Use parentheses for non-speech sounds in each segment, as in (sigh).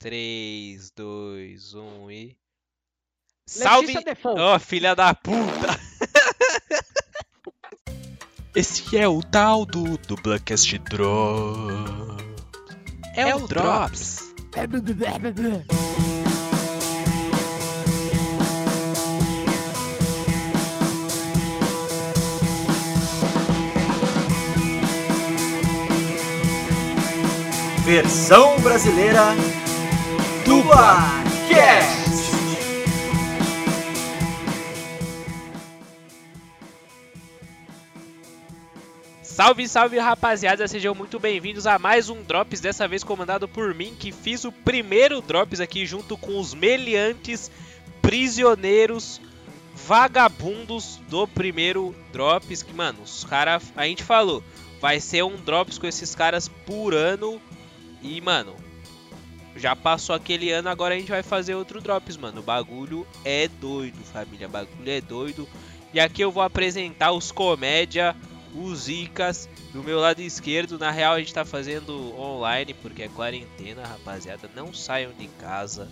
3, 2, 1 e. Salve! Ó, filha da puta! (laughs) Esse é o tal do Dublacast Drops. É, o Drops. Versão brasileira do Barcast. Salve, salve rapaziada, sejam muito bem-vindos a mais um Drops, dessa vez comandado por mim, que fiz o primeiro Drops aqui junto com os meliantes, prisioneiros, vagabundos do primeiro Drops. Que, mano, os caras, a gente falou, vai ser um Drops com esses caras por ano. E, mano, já passou aquele ano, agora a gente vai fazer outro Drops, mano. O bagulho é doido, família, o bagulho é doido. E aqui eu vou apresentar os comédia os Icas do meu lado esquerdo. Na real, a gente tá fazendo online porque é quarentena, rapaziada. Não saiam de casa.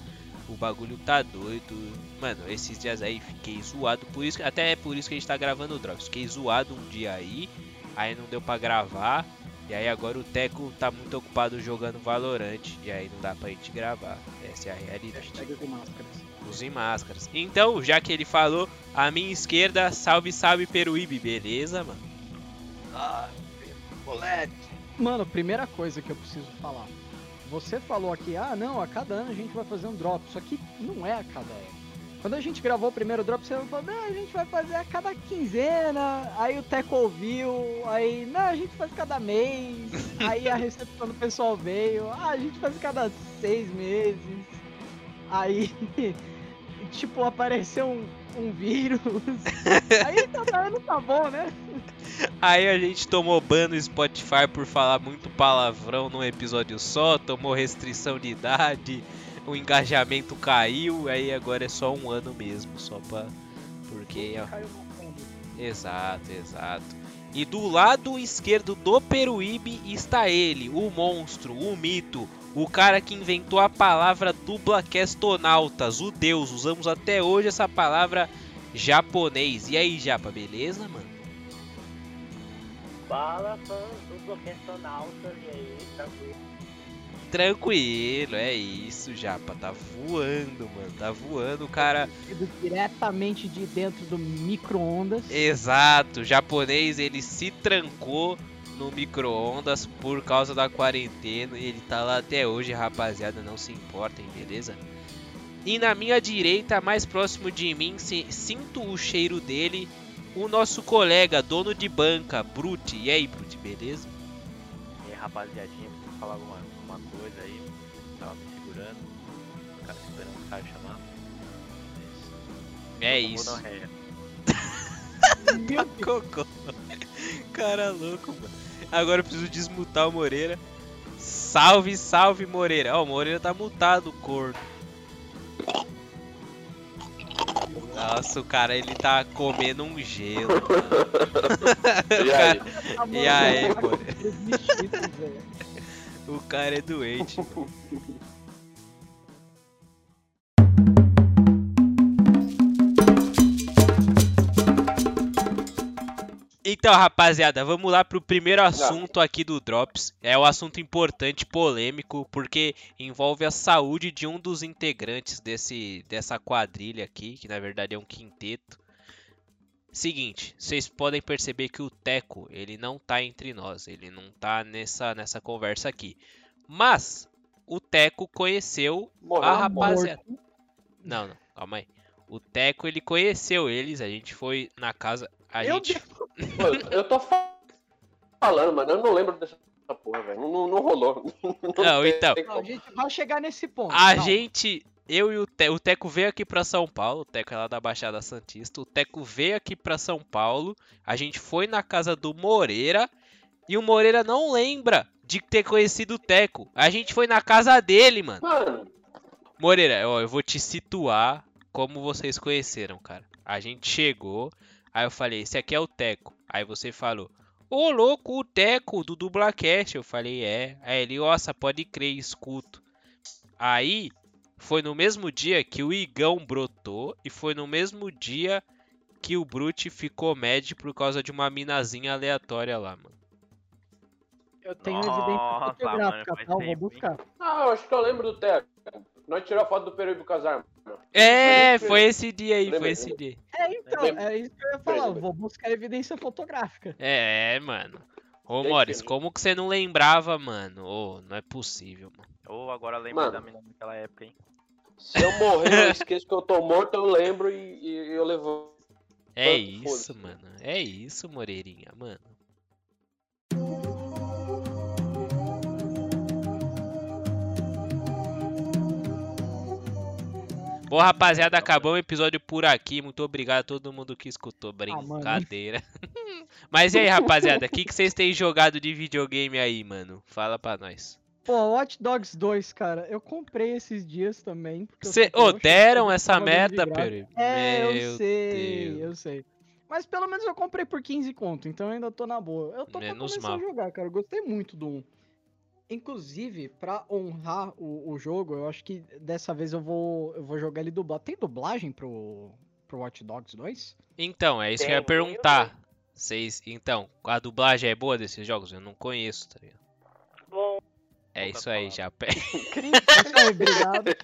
O bagulho tá doido. Mano, esses dias aí fiquei zoado. Por isso, até é por isso que a gente tá gravando o Drops. Fiquei zoado um dia aí. Aí não deu pra gravar. E aí agora o Teco tá muito ocupado jogando Valorant. E aí não dá pra gente gravar. Essa é a realidade. Usem máscaras. Usem máscaras. Então, já que ele falou, a minha esquerda, salve, salve Peruíbe, beleza, mano? Ah, moleque. Mano, primeira coisa que eu preciso falar. Você falou aqui, ah não, a cada ano a gente vai fazer um drop. Só que não é a cada ano. Quando a gente gravou o primeiro drop, você falou, não, a gente vai fazer a cada quinzena. Aí o Teco ouviu, aí, não, a gente faz cada mês. (laughs) aí a recepção do pessoal veio, ah, a gente faz cada seis meses. Aí, (laughs) tipo, apareceu um, um vírus. (laughs) aí cada ano tá bom, né? Aí a gente tomou ban no Spotify por falar muito palavrão num episódio só, tomou restrição de idade, o engajamento caiu, aí agora é só um ano mesmo, só pra. Porque. ó. Exato, exato. E do lado esquerdo do Peruíbe está ele, o monstro, o mito, o cara que inventou a palavra dublacastonautas, o deus. Usamos até hoje essa palavra japonês. E aí, Japa, beleza, mano? Fala, fãs do Bloquestonautas, e aí, tranquilo? Tranquilo, é isso, Japa. Tá voando, mano. Tá voando, o cara. Diretamente de dentro do micro-ondas. Exato, o japonês ele se trancou no micro-ondas por causa da quarentena e ele tá lá até hoje, rapaziada. Não se importem, beleza? E na minha direita, mais próximo de mim, se- sinto o cheiro dele, o nosso colega, dono de banca, Brute. E aí, Brute, beleza? E aí, rapaziadinha, preciso falar alguma, alguma coisa aí. Tava me segurando. O cara esperando o cara chamar. É isso. dar uma réia. Meu (laughs) Cocô. Cara louco, mano. Agora eu preciso desmutar o Moreira. Salve, salve, Moreira. Ó, o Moreira tá mutado, corno. Nossa, o cara ele tá comendo um gelo. mano. (laughs) E aí? Deus. (laughs) E aí, pô? O cara é doente. Então, rapaziada, vamos lá pro primeiro assunto aqui do Drops. É um assunto importante, polêmico, porque envolve a saúde de um dos integrantes desse, dessa quadrilha aqui, que na verdade é um quinteto. Seguinte, vocês podem perceber que o Teco, ele não tá entre nós, ele não tá nessa, nessa conversa aqui. Mas o Teco conheceu Morreu. a rapaziada. Não, não, calma aí. O Teco, ele conheceu eles, a gente foi na casa, a Meu gente Pô, eu tô fa- falando, mano. Eu não lembro dessa porra, velho. Não, não, não rolou. (laughs) Não, tem- então. tem Não, a gente vai chegar nesse ponto. A gente, eu e o Teco, o Teco veio aqui pra São Paulo, o Teco é lá da Baixada Santista. O Teco veio aqui pra São Paulo, a gente foi na casa do Moreira e o Moreira não lembra de ter conhecido o Teco. A gente foi na casa dele, mano. Mano, Moreira, ó, eu vou te situar como vocês conheceram, cara. A gente chegou, aí eu falei, esse aqui é o Teco. Aí você falou, ô louco, o Teco do Dublacast. Eu falei, é. Aí ele, nossa, pode crer, escuto. Aí foi no mesmo dia que o Igão brotou e foi no mesmo dia que o Brute ficou mad por causa de uma minazinha aleatória lá, mano. Eu tenho Nossa, evidência mano, fotográfica, faz tá? Vou buscar. Ah, eu acho que eu lembro do Teco. Nós tiramos a foto do Peru e do Casar. É, foi esse dia aí, Lembra, foi esse lembra. dia. É, então, é isso que eu ia falar. Vou buscar evidência fotográfica. É, mano. Ô, Morris, como que você não lembrava, mano? Ô, não é possível, mano. Ou agora lembrei Mano. da menina daquela época, hein? Se eu morrer, eu (laughs) esqueço que eu tô morto, eu lembro e, e eu levo. É Tanto isso, mano. É isso, Moreirinha, mano. Bom, rapaziada, acabou o episódio por aqui. Muito obrigado a todo mundo que escutou. mano. Brincadeira. (laughs) Mas e aí, rapaziada, o que, que vocês têm jogado de videogame aí, mano? Fala pra nós. Pô, Watch Dogs 2, cara, eu comprei esses dias também. eu Cê, eu ô, que deram essa graça. Peri? É, eu Meu sei, Deus. eu sei. Mas pelo menos eu comprei por 15 conto, então eu ainda tô na boa. Eu tô Menos começar mal. a jogar, cara. Eu gostei muito do 1. Inclusive, pra honrar o, o jogo, eu acho que dessa vez eu vou, eu vou jogar ele dublado. Tem dublagem pro, pro Watch Dogs 2? Então, é isso que eu ia Tem, eu perguntar. Vocês, então, a dublagem é boa desses jogos? Eu não conheço, tá ligado? Bom, É isso aí. Japa. (laughs) (laughs) Obrigado.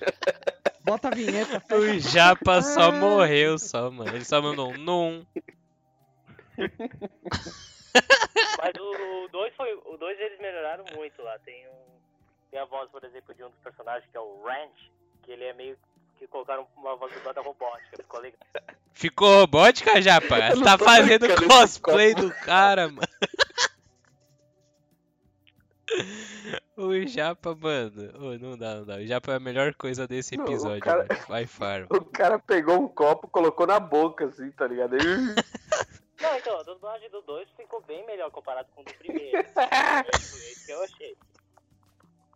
Bota a vinheta. (laughs) fecha O Japa só Ah. morreu, só, mano. Ele só mandou um num. Mas o 2 foi. O 2 eles melhoraram muito lá. Tem um. Tem a voz, por exemplo, de um dos personagens que é o Ranch, que ele é meio. que colocaram uma voz dublada robótica, ficou legal. Ficou robótica, Japa? Tá fazendo cosplay do cara, mano. O Japa, mano. Ô, não dá, não dá. O Japa é a melhor coisa desse Não, o episódio, cara- mano. Vai farm. (laughs) O cara pegou um copo, colocou na boca, assim, tá ligado? Aí, (laughs) Não, então, a dublagem do 2 ficou bem melhor comparado com o do primeiro. (laughs) É isso que eu achei.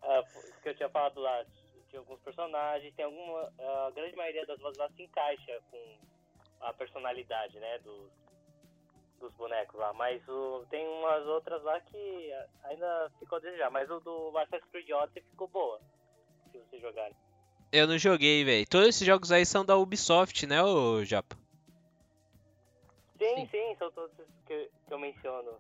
Ah, que eu tinha falado lá, de alguns personagens, tem alguma. A grande maioria das vozes lá se encaixa com a personalidade, né, dos, dos bonecos lá. Mas o, tem umas outras lá que ah, ainda ficou a desejar. Mas o do Assassin's Creed Odyssey ficou boa, se vocês jogarem. Eu não joguei, velho. Todos esses jogos aí são da Ubisoft, né, ô Japa? Sim, sim, são todos esses que, eu- que eu menciono.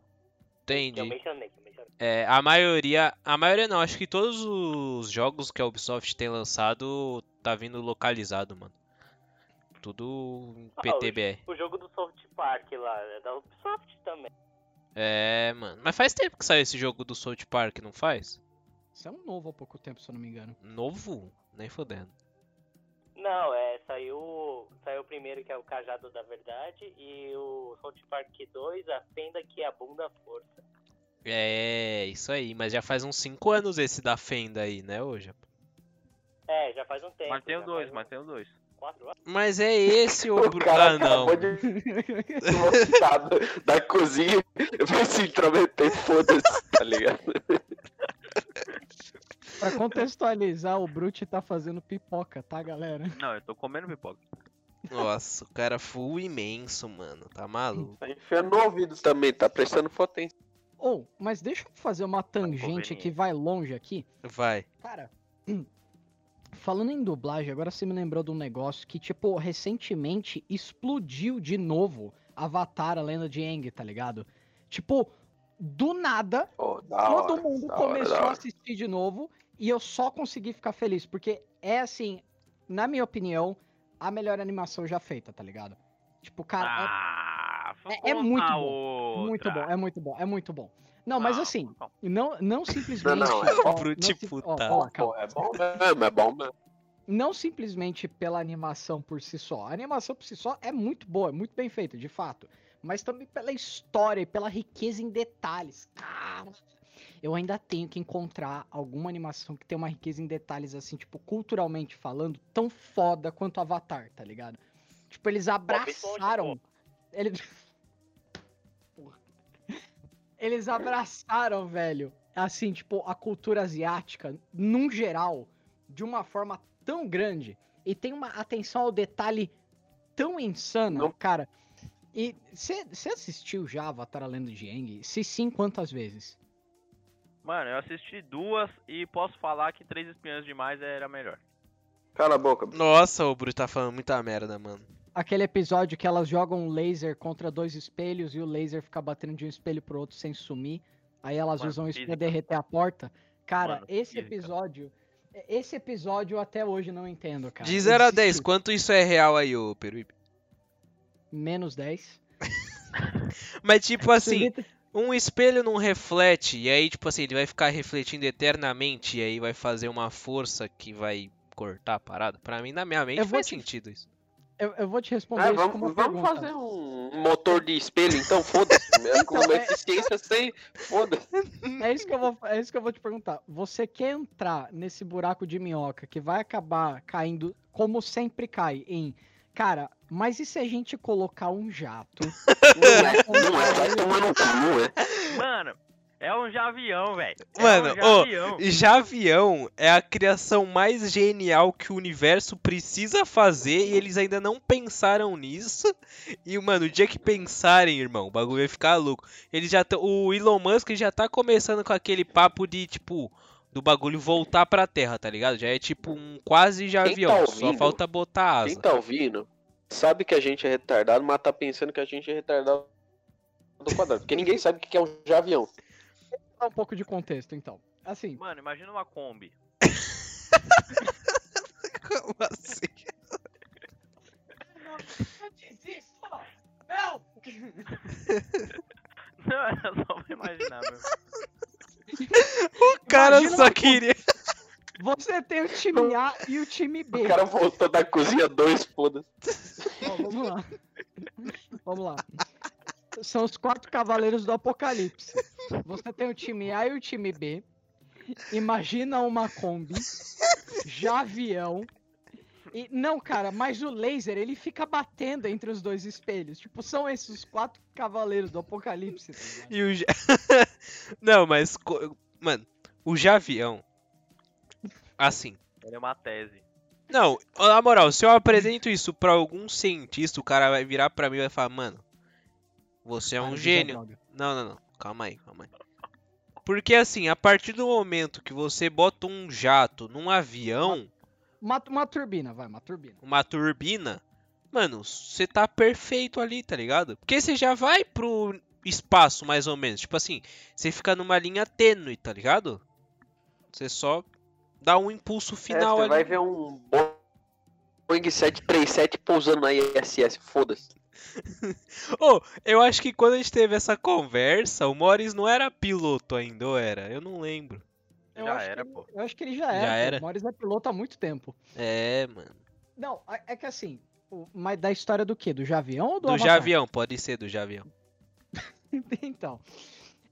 Que eu Entendi. mencionei, que eu mencionei. É, a maioria. A maioria não, acho que todos os jogos que a Ubisoft tem lançado tá vindo localizado, mano. Tudo em Ah, PTBR. O jogo do Soft Park lá, é da Ubisoft também. É, mano. Mas faz tempo que saiu esse jogo do South Park, não faz? Isso é um novo há pouco tempo, se eu não me engano. Novo? Nem fodendo. Não, é, saiu, saiu o primeiro que é o Cajado da Verdade e o South Park 2, a Fenda que é a Bunda Força. É, isso aí. Mas já faz uns 5 anos esse da Fenda aí, né, Japa? É, já faz um tempo. Mas tem o já 2, faz mas uns tem o 2. Quatro anos. Mas é esse, (laughs) ô o Bruno. cara Ah, não. de (laughs) da, cozinha pra se intrometer, foda-se, tá ligado? (laughs) Pra contextualizar, o Brute tá fazendo pipoca, tá, galera? Não, eu tô comendo pipoca. Nossa, o cara full imenso, mano. Tá maluco. Tá enfiando no ouvido também, tá prestando potência. Ou, mas deixa eu fazer uma tangente que vai longe aqui. Vai. Cara, (clears throat) falando em dublagem, agora você me lembrou de um negócio que, tipo, recentemente explodiu de novo Avatar, a lenda de Aang, tá ligado? Tipo, do nada, Oh, da todo hora, mundo da hora, começou da a hora. assistir de novo e eu só consegui ficar feliz, porque é assim, na minha opinião, a melhor animação já feita, tá ligado? Tipo, cara, é- Ah, é- é muito uma bom, muito bom, é muito bom, é muito bom. Não, mas Não, assim, não. não, não simplesmente. não, é ó, Brute não ó, ó calma. É bom mesmo, é bom mesmo. não simplesmente pela animação por si só. A animação por si só é muito boa, é muito bem feita, de fato. Mas também pela história e pela riqueza em detalhes. Cara, eu ainda tenho que encontrar alguma animação que tem uma riqueza em detalhes, assim, tipo, culturalmente falando, tão foda quanto Avatar, tá ligado? Tipo, eles abraçaram. Eles. (laughs) Porra. Eles abraçaram, velho, assim, tipo, a cultura asiática, num geral, de uma forma tão grande e tem uma atenção ao detalhe tão insana, Não. cara. E você assistiu já Avatar a Lenda de Aang? Se sim, quantas vezes? Mano, eu assisti duas e posso falar que Três Espiãs Demais era melhor. Cala a boca. Nossa, o Bruto tá falando muita merda, mano. Aquele episódio que elas jogam um laser contra dois espelhos e o laser fica batendo de um espelho pro outro sem sumir. Aí elas Mano, usam isso pra derreter a porta. Cara, Mano, esse física. episódio. Esse episódio eu até hoje não entendo, cara. De 0 a 10, Existe quanto isso é real aí, ô Peruíbe? Menos 10. (laughs) Mas tipo assim, um espelho não reflete, e aí, tipo assim, ele vai ficar refletindo eternamente, e aí vai fazer uma força que vai cortar a parada. Pra mim, na minha mente, Eu vou faz te- sentido isso. Eu, eu vou te responder Ah, uma vamos, vamos fazer um motor de espelho, então foda-se. É (laughs) com Então, é- eficiência sem. Foda-se. (laughs) É isso, que eu vou, é isso que eu vou te perguntar. Você quer entrar nesse buraco de minhoca que vai acabar caindo, como sempre cai, em. Cara, mas e se a gente colocar um jato? (laughs) Não é, vai tomar no cu, não é? Mano, é um javião, velho. É Mano, um javião. Javião é a criação mais genial que o universo precisa fazer e eles ainda não pensaram nisso. E, mano, o dia que pensarem, irmão, o bagulho vai ficar louco. Eles já o Elon Musk já tá começando com aquele papo de, tipo, do bagulho voltar pra Terra, tá ligado? Já é tipo um quase Javião, só ouvindo? falta botar Quem asa. tá ouvindo sabe que a gente é retardado, mas tá pensando que a gente é retardado do quadrado. Porque ninguém sabe o que é um javião. Dá um pouco de contexto, então. Assim, Mano, imagina uma Kombi. Como assim? Não! Não, era só pra imaginar, meu. O cara Imagina só queria. Você tem o time A e o time B. O cara voltou da cozinha dois, foda-se. Vamos lá. Vamos lá. São os quatro cavaleiros do apocalipse. Você tem o time A e o time B. Imagina uma Kombi, Javião. E não, cara, mas o laser ele fica batendo entre os dois espelhos. Tipo, são esses os quatro cavaleiros do apocalipse. tá? E o Ja- (laughs) Não, mas. co- Mano, o Javião. Assim. Era uma tese. Não, na moral, se eu apresento isso pra algum cientista, o cara vai virar pra mim e vai falar, mano, você é Para um gênio. Não, não, não. Calma aí, calma aí. Porque assim, a partir do momento que você bota um jato num avião, Uma, uma turbina, vai, uma turbina. uma turbina, mano, você tá perfeito ali, tá ligado? Porque você já vai pro espaço, mais ou menos. Tipo assim, você fica numa linha tênue, tá ligado? Você só dá um impulso É, final você ali. vai ver um Boeing 737 pousando na ISS, foda-se. (laughs) Ô, eu acho que quando a gente teve essa conversa, o Morris não era piloto ainda, ou era? Eu não lembro. Eu Já acho que era, ele- pô. Eu acho que ele já Já era. era? O Morris é piloto há muito tempo. É, mano. Não, é é que assim, mas da história do quê? Do Javião ou do, Do Avatar? Javião, pode ser do Javião. (laughs) então,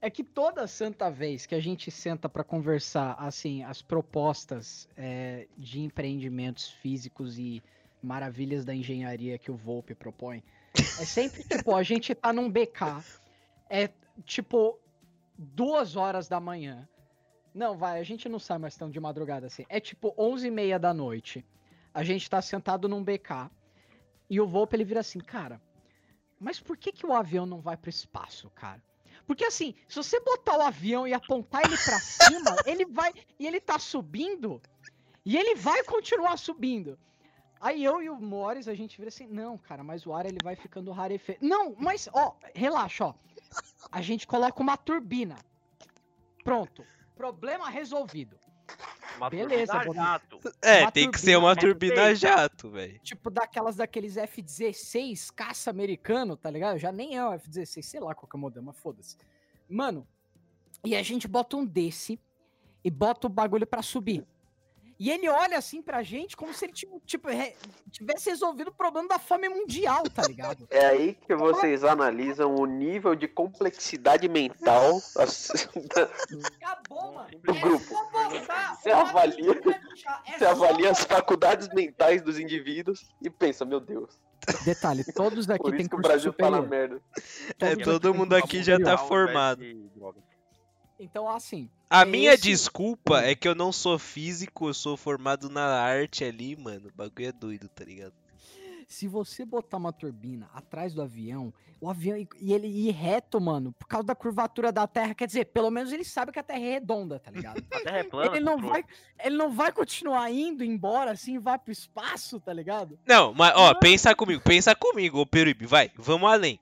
é que toda santa vez que a gente senta pra conversar, assim, as propostas é, de empreendimentos físicos e maravilhas da engenharia que o Volpe propõe, é sempre, (laughs) tipo, a gente tá num BK, é, tipo, duas horas da manhã. Não, vai, a gente não sai mais tão de madrugada assim. É tipo 11 e meia da noite. A gente tá sentado num BK e o Volpe ele vira assim, cara, mas por que que o avião não vai pro espaço, cara? Porque assim, se você botar o avião e apontar ele pra cima, (laughs) ele vai e ele tá subindo e ele vai continuar subindo. Aí eu e o Morris a gente vira assim, não, cara, mas o ar ele vai ficando rarefeito. Não, mas ó, relaxa, ó. A gente coloca uma turbina. Pronto. Problema resolvido. Uma Beleza, turbina jato. É, Uma tem que ser uma turbina feita. jato, velho. Tipo, daquelas daqueles F-16 caça americano, tá ligado? Já nem é o F-16, sei lá qual que é o modelo, mas foda-se. Mano, e a gente bota um desse e bota o bagulho pra subir. E ele olha assim pra gente como se ele tipo, tipo, re- tivesse resolvido o problema da fome mundial, tá ligado? (laughs) É aí que vocês analisam o nível de complexidade mental (laughs) Acabou, mano. Do É grupo. Você avalia- é Você avalia as faculdades mentais dos indivíduos e pensa, meu Deus, Detalhe, todos (laughs) aqui por têm isso que o curso Brasil tá na superior. merda. É, todo mundo aqui curso já tá formado. de drogas. Então, assim, A É minha esse- desculpa é que eu não sou físico, eu sou formado na arte ali, mano. O bagulho é doido, tá ligado? Se você botar uma turbina atrás do avião, o avião e ele ir reto, mano, por causa da curvatura da Terra, quer dizer, pelo menos ele sabe que a Terra é redonda, tá ligado? (laughs) A terra é plana. ele não vai, ele não vai continuar indo embora assim, vai pro espaço, tá ligado? Não, mas ó, pensa comigo, pensa comigo, ô Peruíbe, vai, vamos além.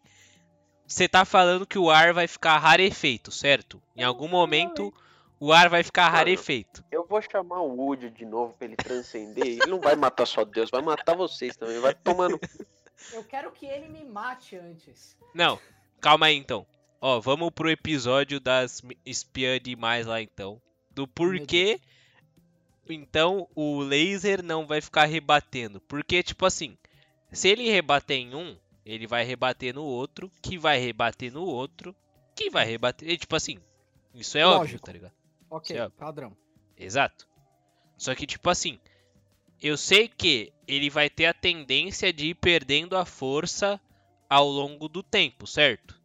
Você tá falando que o ar vai ficar rarefeito, certo? Em algum momento o ar vai ficar Mano. rarefeito. Eu vou chamar o Woody de novo pra ele transcender. Ele não vai matar só Deus, vai matar vocês também. Vai tomando. Eu quero que ele me mate antes. Não, calma aí então. Ó, vamos pro episódio das mi- espiã demais lá então. Do porquê então o laser não vai ficar rebatendo. Porque, tipo assim, se ele rebater em um, ele vai rebater no outro, que vai rebater no outro, que vai rebater. e, Tipo assim, isso é óbvio, Lógico. tá ligado? Ok, Certo. padrão. Exato. Só que, tipo assim, eu sei que ele vai ter a tendência de ir perdendo a força ao longo do tempo, certo?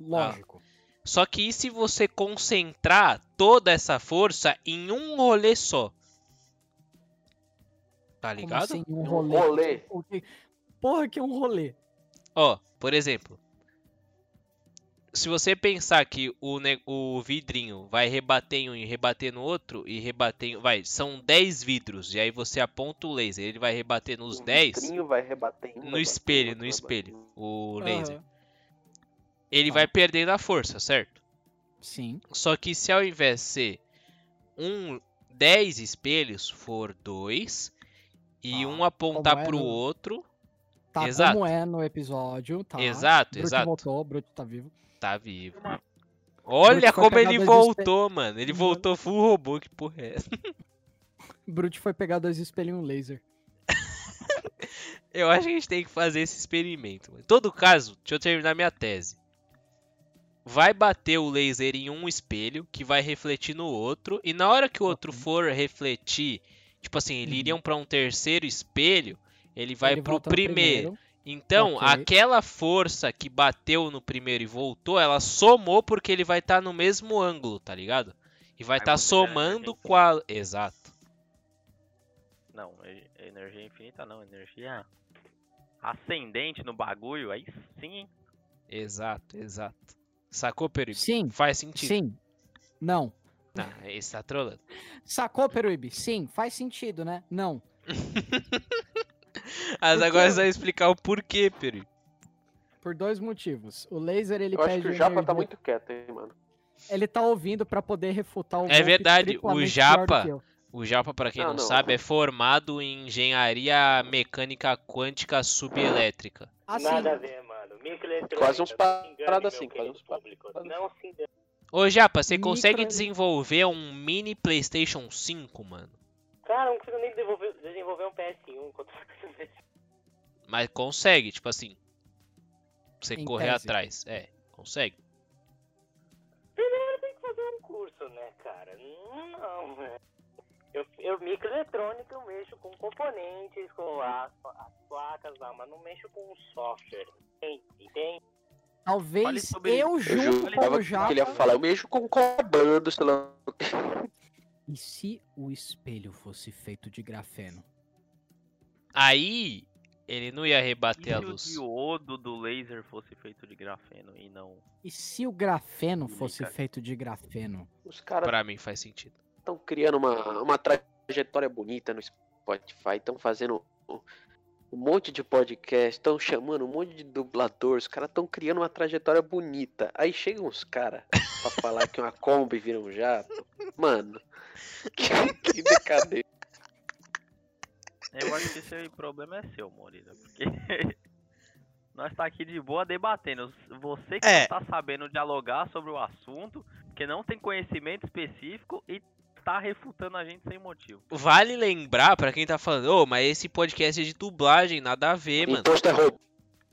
Lógico. Só que e se você concentrar toda essa força em um rolê só? Tá ligado? assim, um Um rolê? rolê. O que- Porra, que é um rolê. Ó, por exemplo, se você pensar que o, o vidrinho vai rebater em um e rebater no outro, e rebater em... Vai, são 10 vidros, e aí você aponta o laser, ele vai rebater nos O 10 vidrinho vai rebater em um, no espelho, no espelho, o laser. Aham. Ele Tá. vai perdendo a força, certo? Sim. Só que se ao invés de ser um 10 espelhos for dois e Tá, um apontar é pro no- outro, Tá Exato. como é no episódio, tá? Exato, Brute exato. voltou, Brute tá vivo. tá vivo. Olha como ele voltou, mano. Ele Mano. voltou full robô, que porra é essa? (laughs) Brute foi pegar dois espelhos e um laser. Eu acho que a gente tem que fazer esse experimento. Em todo caso, deixa eu terminar minha tese. Vai bater o laser em um espelho, que vai refletir no outro, e na hora que o outro for refletir, tipo assim, eles Uhum. iriam pra um terceiro espelho, ele vai Ele pro no primeiro. Então, Ok. aquela força que bateu no primeiro e voltou, ela somou porque ele vai estar no mesmo ângulo, tá ligado? E vai estar gera somando com a. Exato. Não, energia infinita não, energia ascendente no bagulho, aí sim, hein? Exato, exato. Sacou, Peruíbe? Sim, Faz sentido. sim. Não. Não, esse tá trolando. Sacou, Peruíbe? Sim, faz sentido, né? Não. (laughs) Mas Por agora quê? você vai explicar o porquê, Peruíbe. Por dois motivos. O laser, ele Eu acho pede que o Japa tá energia- muito quieto, hein, mano. Ele tá ouvindo pra poder refutar o É verdade, o triplamente pior do Japa- que eu. O Japa, pra quem não, Não, não. sabe, é formado em engenharia mecânica quântica subelétrica. Assim, Nada a ver, mano. Microeletrônica. Quase uns não paradas se engane, assim, meu quase querido uns paradas público. Não se engane. Ô Japa, você consegue Micro- desenvolver um mini PlayStation 5, mano? Cara, não consigo nem desenvolver, desenvolver um PS1 enquanto Mas consegue, tipo assim. Você Em correr tese. atrás. É, consegue. Primeiro tem que fazer um curso, né, cara? Não, né? Eu, eu microeletrônica, eu mexo com componentes, com as, as placas lá, mas não mexo com software. Entende? Talvez sobre- eu Eu junto com jurava o que ele ia falar, eu mexo com comando, sei lá. E se o espelho fosse feito de grafeno? Aí, ele não ia E rebater a se o luz. diodo do laser fosse feito de grafeno e não... E se o grafeno fosse cara. feito de grafeno? Os caras Pra mim faz sentido. estão criando uma, uma trajetória bonita no Spotify, estão fazendo um, monte de podcast, estão chamando um monte de dublador, os caras estão criando uma trajetória bonita. Aí chegam uns caras pra falar que uma Kombi vira um jato. Mano, (laughs) que, que decadente. Eu acho que esse problema é seu, Morida, porque (laughs) nós tá aqui de boa debatendo. Você que É. não tá sabendo dialogar sobre o assunto, que não tem conhecimento específico e tá refutando a gente sem motivo. Vale lembrar, pra quem tá falando, ô, mas esse podcast é de dublagem, nada a ver, mano. Imposto é roubo.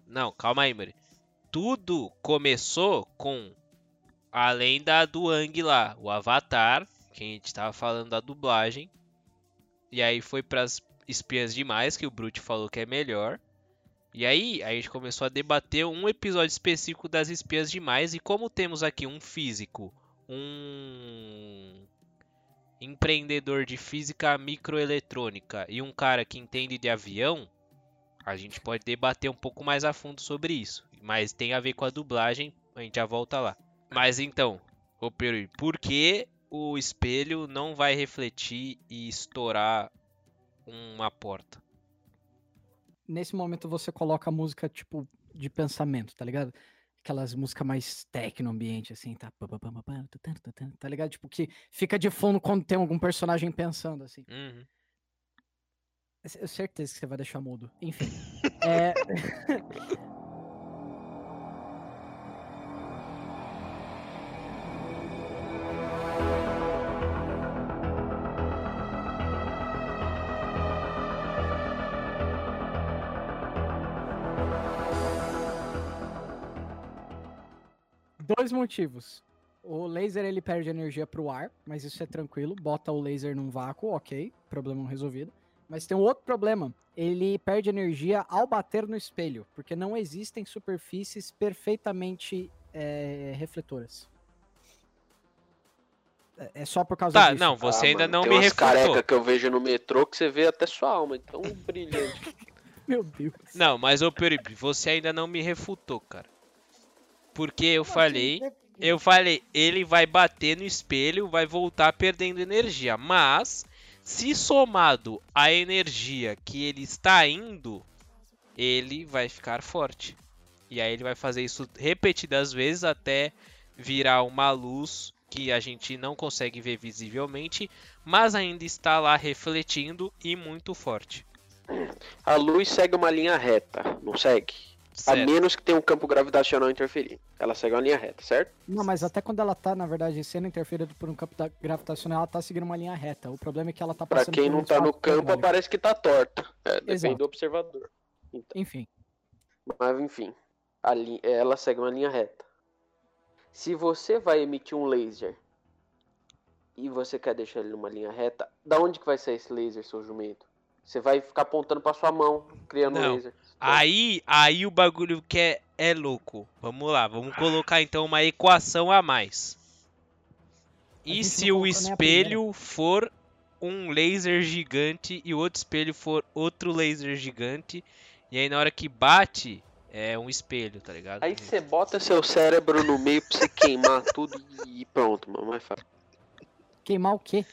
Não, calma aí, Mari. Tudo começou com a lenda do Ang lá, o Avatar, que a gente tava falando da dublagem. E aí foi pras espias demais, que o Brute falou que é melhor. E aí a gente começou a debater um episódio específico das espias demais. E como temos aqui um físico, um empreendedor de física microeletrônica e um cara que entende de avião, A gente pode debater um pouco mais a fundo sobre isso. Mas tem a ver com a dublagem, a gente já volta lá. Mas então, Perui, por que o espelho não vai refletir e estourar uma porta? Nesse momento você coloca a música, tipo, de pensamento, tá ligado? Aquelas músicas mais tech no ambiente, assim, tá? Tá, ligado? Tipo, que fica de fundo quando tem algum personagem pensando, assim. Uhum. Eu certeza que você vai deixar mudo. Enfim. (laughs) é... Dois motivos. O laser ele perde energia pro ar, mas isso é tranquilo. Bota o laser num vácuo, ok, problema resolvido. Mas tem um outro problema. Ele perde energia ao bater no espelho, porque não existem superfícies perfeitamente é, refletoras. É- É só por causa Tá, disso. não, você Ah, ainda mano, não tem me umas refutou. careca que eu vejo no metrô que você vê até sua alma, então brilhante. (laughs) Meu Deus. Não, mas ô Perui, você ainda não me refutou, cara. Porque eu falei, eu falei, ele vai bater no espelho, vai voltar perdendo energia. Mas, se somado à energia que ele está indo, ele vai ficar forte. E aí ele vai fazer isso repetidas vezes até virar uma luz que a gente não consegue ver visivelmente, mas ainda está lá refletindo e muito forte. A luz segue uma linha reta, não segue? A Certo. menos que tenha um campo gravitacional interferindo. Ela segue uma linha reta, certo? Não, mas até quando ela tá, na verdade, sendo interferida por um campo da- gravitacional, ela tá seguindo uma linha reta. O problema é que ela tá Pra passando quem por não tá no campo, parece que tá torta. É, depende Exato. do observador. Então, Enfim. mas enfim, a li- ela segue uma linha reta. Se você vai emitir um laser e você quer deixar ele numa linha reta, da onde que vai sair esse laser, seu jumento? Você vai ficar apontando pra sua mão, criando Não. laser. Aí, aí o bagulho que é, é louco. Vamos lá, vamos colocar então uma equação a mais. E se o espelho for um laser gigante e o outro espelho for outro laser gigante, e aí na hora que bate é um espelho, tá ligado? Aí você bota seu cérebro no meio pra você queimar tudo e pronto, mano. Fácil. Queimar o quê?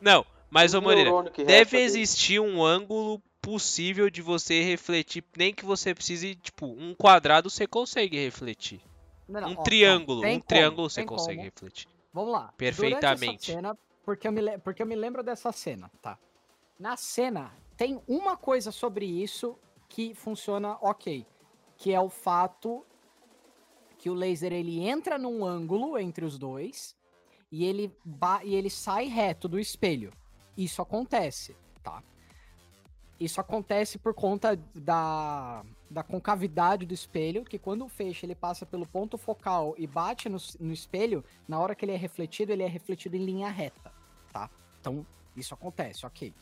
Não, mas ô Moreira, deve resta dele. existir um ângulo possível de você refletir, nem que você precise, tipo, um quadrado você consegue refletir. Não, não, Um ó, triângulo, um como, triângulo você consegue como. refletir. Vamos lá. Perfeitamente. Cena, porque eu, me, porque eu me lembro dessa cena, tá? Na cena, tem uma coisa sobre isso que funciona ok. Que é o fato que o laser ele entra num ângulo entre os dois e ele, e ele sai reto do espelho. Isso acontece, tá? Isso acontece por conta da, da concavidade do espelho, que quando fecha ele passa pelo ponto focal e bate no, no espelho, na hora que ele é refletido, ele é refletido em linha reta, tá? Então, isso acontece, ok.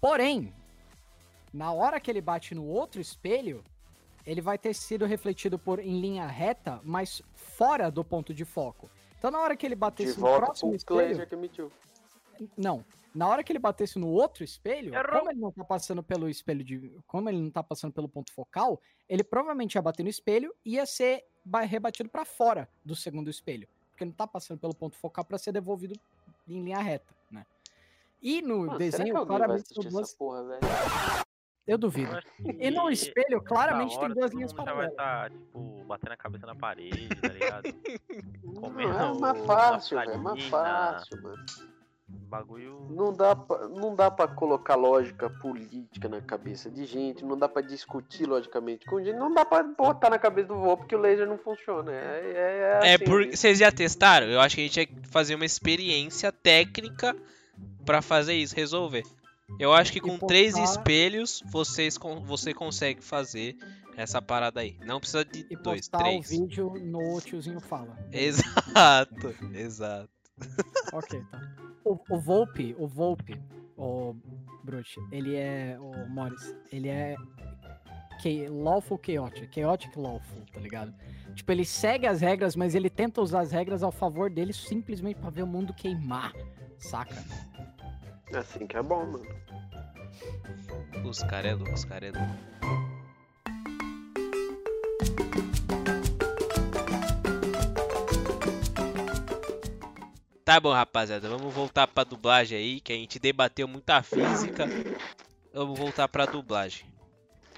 Porém, na hora que ele bate no outro espelho, ele vai ter sido refletido por em linha reta, mas fora do ponto de foco. Então, na hora que ele De batesse no volta próximo pro espelho, que emitiu. Não. Na hora que ele batesse no outro espelho, Errou. como ele não tá passando pelo espelho de. Como ele não tá passando pelo ponto focal, ele provavelmente ia bater no espelho e ia ser ba- rebatido para fora do segundo espelho. Porque não tá passando pelo ponto focal para ser devolvido em linha reta, né? E no Mano, desenho, claramente são duas. porra, velho? Eu duvido. E no espelho, claramente tem duas linhas Já vai paralelas. estar, tipo, batendo a cabeça na parede, tá ligado? (laughs) Comendo Não, é mais uma fácil, velho. É mais fácil, mano. Bagulho. Não dá, pra, não dá pra colocar lógica política na cabeça de gente, não dá pra discutir logicamente com gente, não dá pra botar na cabeça do vô porque o laser não funciona. É, é, É assim, por. gente. Vocês já testaram? Eu acho que a gente tinha que fazer uma experiência técnica pra fazer isso, resolver. Eu acho que E com postar- três espelhos vocês você consegue fazer essa parada aí. Não precisa de E dois, postar o três. vídeo no tiozinho fala. (laughs) Exato, exato. Ok, tá. O, o Volpe, o Volpe, o Brute, ele é. O Morris, ele é. Que, lawful chaotic, chaotic lawful, tá ligado? Tipo, ele segue as regras, mas ele tenta usar as regras ao favor dele simplesmente pra ver o mundo queimar, saca? Assim que é bom, mano. Os cara é louco, os cara é louco. Tá bom, rapaziada, vamos voltar pra dublagem aí, que a gente debateu muita física. Vamos voltar pra dublagem.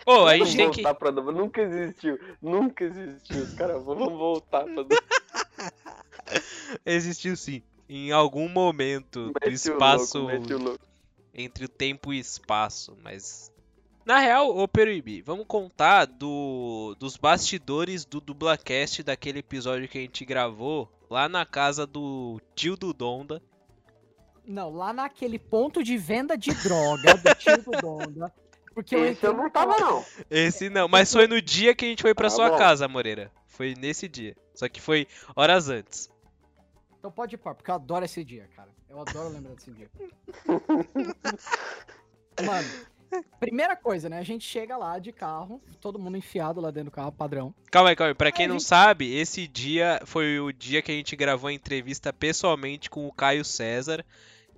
Ô, a gente tem que. pra. Nunca existiu. Nunca existiu. Os caras vão voltar pra dublagem. (laughs) Existiu sim. Em algum momento do Mete o espaço. louco, mete o louco. entre o tempo e espaço, mas. Na real, ô Peruíbe, vamos contar do, dos bastidores do Dublacast daquele episódio que a gente gravou lá na casa do tio do Donda. Não, lá naquele ponto de venda de droga do tio do Donda. Porque eu Esse entrei eu não tava, não. Esse não, mas foi no dia que a gente foi pra Tá sua bom. casa, Moreira. Foi nesse dia. Só que foi horas antes. Então pode ir pôr, porque eu adoro esse dia, cara. Eu adoro lembrar desse dia. (laughs) Mano, primeira coisa, né? A gente chega lá de carro, todo mundo enfiado lá dentro do carro, padrão. Calma aí, calma aí. Pra quem Aí, não gente- sabe, esse dia foi o dia que a gente gravou a entrevista pessoalmente com o Caio César,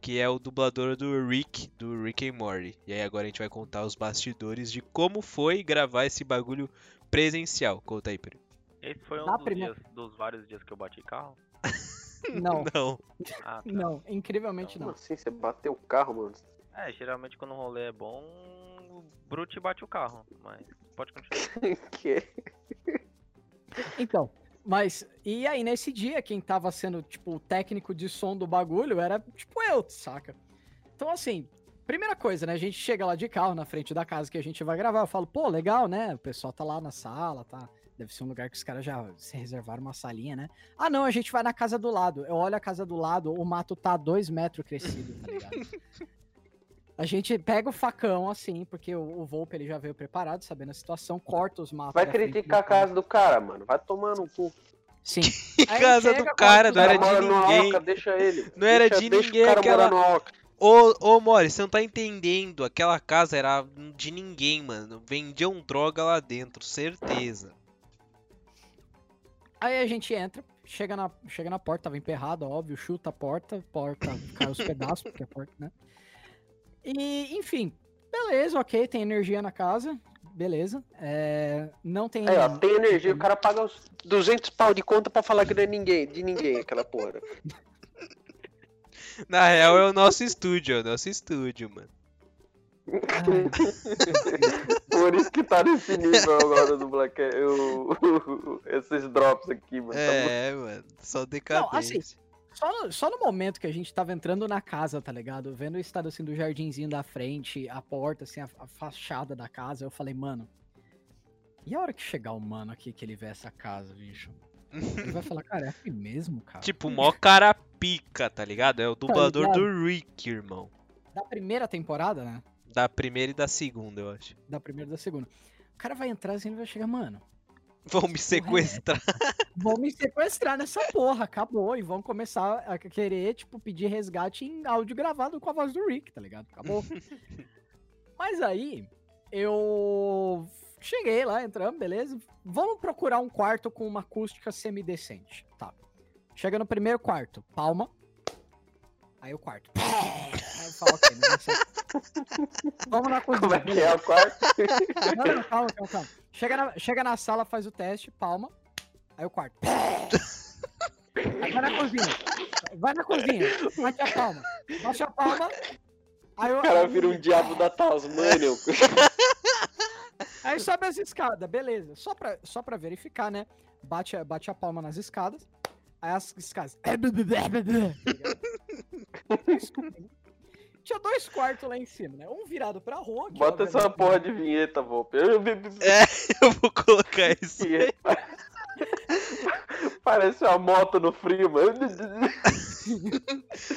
que é o dublador do Rick, do Rick and Morty. E aí agora a gente vai contar os bastidores de como foi gravar esse bagulho presencial. Conta aí, Pedro. Esse foi um dos, primeira- dias, dos vários dias que eu bati carro. (laughs) Não, Não. Ah, tá. não, incrivelmente Como não. assim? Você bateu o carro, mano? É, geralmente quando o rolê é bom, o Brute bate o carro. Mas pode continuar. (laughs) que? Então, mas, e aí nesse dia, quem tava sendo, tipo, o técnico de som do bagulho era, tipo, eu, saca? Então, assim, primeira coisa, né? A gente chega lá de carro na frente da casa que a gente vai gravar. Eu falo, pô, legal, né? O pessoal tá lá na sala, tá? Deve ser um lugar que os caras já se reservaram uma salinha, né? Ah, não, a gente vai na casa do lado. Eu olho a casa do lado, o mato tá dois metros crescido, tá ligado? (laughs) A gente pega o facão, assim, porque o, o Volpe ele já veio preparado, sabendo a situação, corta os matos. Vai criticar a casa. do cara, mano. Vai tomar no cu. Sim. (laughs) Casa chega, do cara, não era de ninguém. Oca, deixa ele. (laughs) Não era Deixa- de deixa ninguém o cara aquela-. Ô, ô, Mori, você não tá entendendo. Aquela casa era de ninguém, mano. Vendiam droga lá dentro, certeza. Aí a gente entra, chega na, chega na porta, tava emperrada, óbvio, chuta a porta, porta cai os pedaços, porque a porta, né? E, enfim, beleza, ok, tem energia na casa, beleza. É, não tem. Aí, ó, tem energia, o cara paga os 200 pau de conta pra falar que não é ninguém, de ninguém, aquela porra. Na real, é o nosso estúdio, é o nosso estúdio, mano. (laughs) Por isso que tá nesse nível agora do Black o- esses drops aqui, mano. Tá É, mano, só decadência. assim, Só no, só no momento que a gente tava entrando na casa, tá ligado? Vendo o estado assim do jardinzinho da frente, a porta, assim, a, a fachada da casa, eu falei, mano. E a hora que chegar o mano aqui que ele vê essa casa, bicho? Ele vai falar, cara, é aqui mesmo, cara? Tipo, mó cara pica, tá ligado? É o dublador ligado? do Rick, irmão. Da primeira temporada, né? Da primeira e da segunda, eu acho. Da primeira e da segunda. O cara vai entrar assim e vai chegar, mano. Vão me sequestrar. (laughs) Vão me sequestrar nessa porra, acabou. E vão começar a querer, tipo, pedir resgate em áudio gravado com a voz do Rick, tá ligado? Acabou. (laughs) Mas aí, eu cheguei lá, entramos, beleza. Vamos procurar um quarto com uma acústica semidecente. Tá. Chega no primeiro quarto, palma. Aí o quarto. Aí eu falo, ok, não vai. (laughs) Vamos na cozinha. Como é que é o quarto? Não, não, calma, calma, calma. Chega na, chega na sala, faz o teste, palma. Aí o quarto. Aí vai na cozinha. Vai na cozinha. Bate a palma. Bate a palma. Aí, eu, O cara vira um diabo da Tasmânia. aí sobe as escadas, beleza. Só pra, só pra verificar, né? Bate, bate a palma nas escadas. Aí as escadas. (laughs) (laughs) Tinha dois quartos lá em cima, né? Um virado pra rua. Bota essa porra de vinheta, Volpe. É, (laughs) eu vou colocar (laughs) isso. Parece uma moto no frio, mano.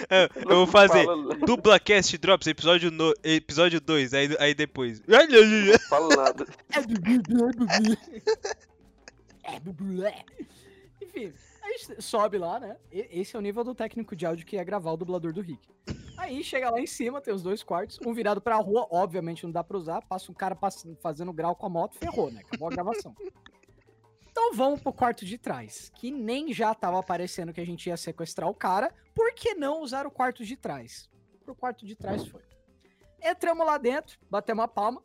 É, Eu vou fazer Fala, Dublacast Drops, episódio, no, episódio 2, aí, aí depois. fala nada. É, Enfim, a gente sobe lá, né? Esse é o nível do técnico de áudio que ia gravar o dublador do Rick. Aí chega lá em cima, tem os dois quartos, um virado pra rua, obviamente não dá pra usar, passa um cara passando, fazendo grau com a moto, ferrou, né? Acabou a gravação. Então vamos pro quarto de trás, que nem já tava aparecendo que a gente ia sequestrar o cara, por que não usar o quarto de trás? Pro quarto de trás foi. Entramos lá dentro, batemos a palma.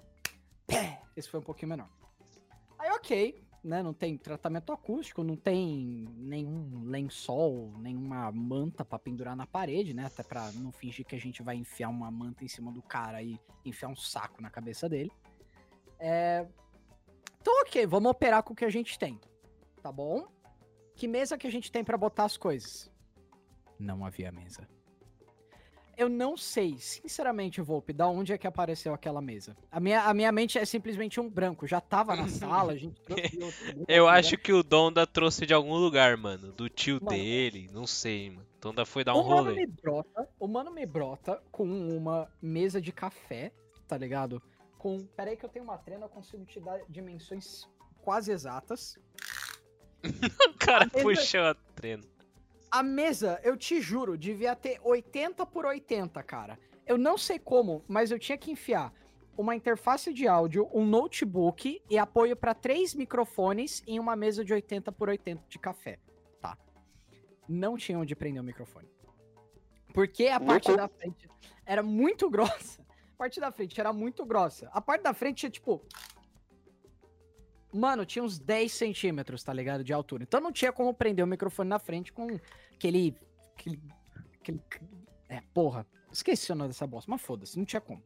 Pé! Esse foi um pouquinho menor. Aí, ok, né? Não tem tratamento acústico, não tem nenhum lençol, nenhuma manta pra pendurar na parede, né? Até pra não fingir que a gente vai enfiar uma manta em cima do cara e enfiar um saco na cabeça dele. É... Então, ok, vamos operar com o que a gente tem. Tá bom? Que mesa que a gente tem pra botar as coisas? Não havia mesa. Eu não sei, sinceramente, Volpe, da onde é que apareceu aquela mesa. A minha, a minha mente é simplesmente um branco. Já tava na sala, a gente trouxe outro- (laughs) Eu outro acho que o Donda trouxe de algum lugar, mano. Do tio Mano. dele, não sei, mano. Donda foi dar um o mano rolê. me brota, o mano me brota com uma mesa de café, tá ligado? Com, peraí que eu tenho uma trena, eu consigo te dar dimensões quase exatas. (laughs) O cara Ele- puxou a treino. A mesa, eu te juro, devia ter 80 por 80, cara. Eu não sei como, mas eu tinha que enfiar uma interface de áudio, um notebook e apoio para três microfones em uma mesa de 80 por 80 de café, tá? Não tinha onde prender o microfone. Porque a parte da frente era muito (laughs) grossa. A parte da frente era muito grossa. A parte da frente tinha, tipo... Mano, tinha uns 10 centímetros, tá ligado? De altura. Então não tinha como prender o microfone na frente com aquele. aquele, aquele é, porra. Esqueci o nome dessa bosta, mas foda-se, não tinha como.